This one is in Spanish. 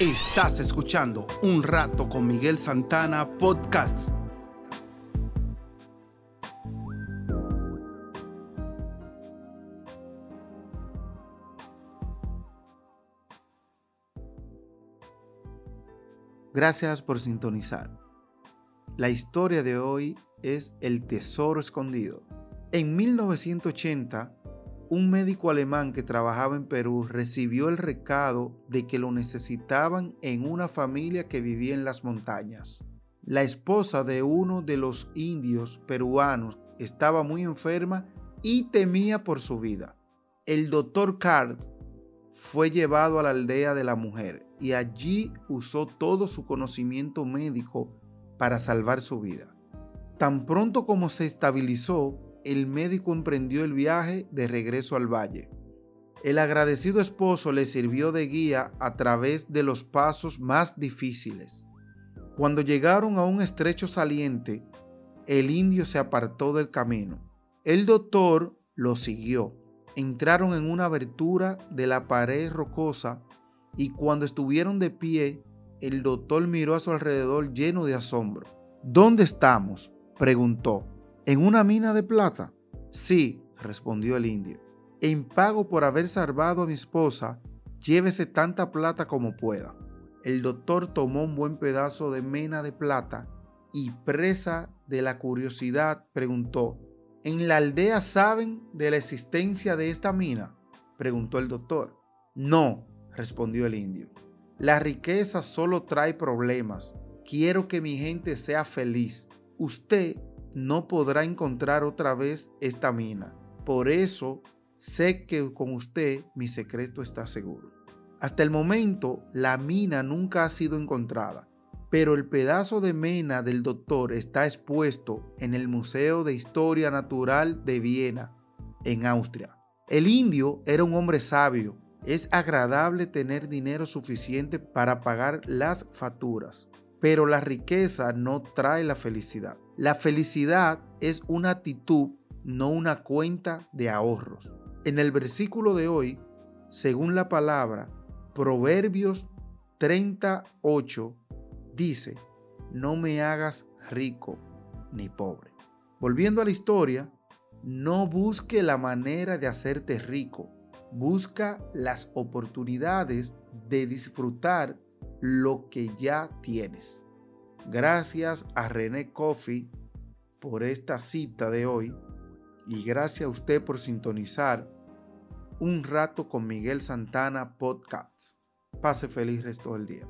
Estás escuchando Un Rato con Miguel Santana Podcast. Gracias por sintonizar. La historia de hoy es El Tesoro Escondido. En 1980, un médico alemán que trabajaba en Perú recibió el recado de que lo necesitaban en una familia que vivía en las montañas. La esposa de uno de los indios peruanos estaba muy enferma y temía por su vida. El doctor Card fue llevado a la aldea de la mujer y allí usó todo su conocimiento médico para salvar su vida. Tan pronto como se estabilizó, el médico emprendió el viaje de regreso al valle. El agradecido esposo le sirvió de guía a través de los pasos más difíciles. Cuando llegaron a un estrecho saliente, el indio se apartó del camino. El doctor lo siguió. Entraron en una abertura de la pared rocosa y cuando estuvieron de pie, el doctor miró a su alrededor lleno de asombro. ¿Dónde estamos? preguntó. ¿En una mina de plata? Sí, respondió el indio. En pago por haber salvado a mi esposa, llévese tanta plata como pueda. El doctor tomó un buen pedazo de mena de plata y presa de la curiosidad preguntó, ¿En la aldea saben de la existencia de esta mina? preguntó el doctor. No, respondió el indio. La riqueza solo trae problemas. Quiero que mi gente sea feliz. Usted no podrá encontrar otra vez esta mina. Por eso sé que con usted mi secreto está seguro. Hasta el momento la mina nunca ha sido encontrada, pero el pedazo de mena del doctor está expuesto en el Museo de Historia Natural de Viena, en Austria. El indio era un hombre sabio. Es agradable tener dinero suficiente para pagar las facturas, pero la riqueza no trae la felicidad. La felicidad es una actitud, no una cuenta de ahorros. En el versículo de hoy, según la palabra, Proverbios 38 dice, no me hagas rico ni pobre. Volviendo a la historia, no busque la manera de hacerte rico, busca las oportunidades de disfrutar lo que ya tienes. Gracias a René Coffee por esta cita de hoy y gracias a usted por sintonizar un rato con Miguel Santana Podcast. Pase feliz resto del día.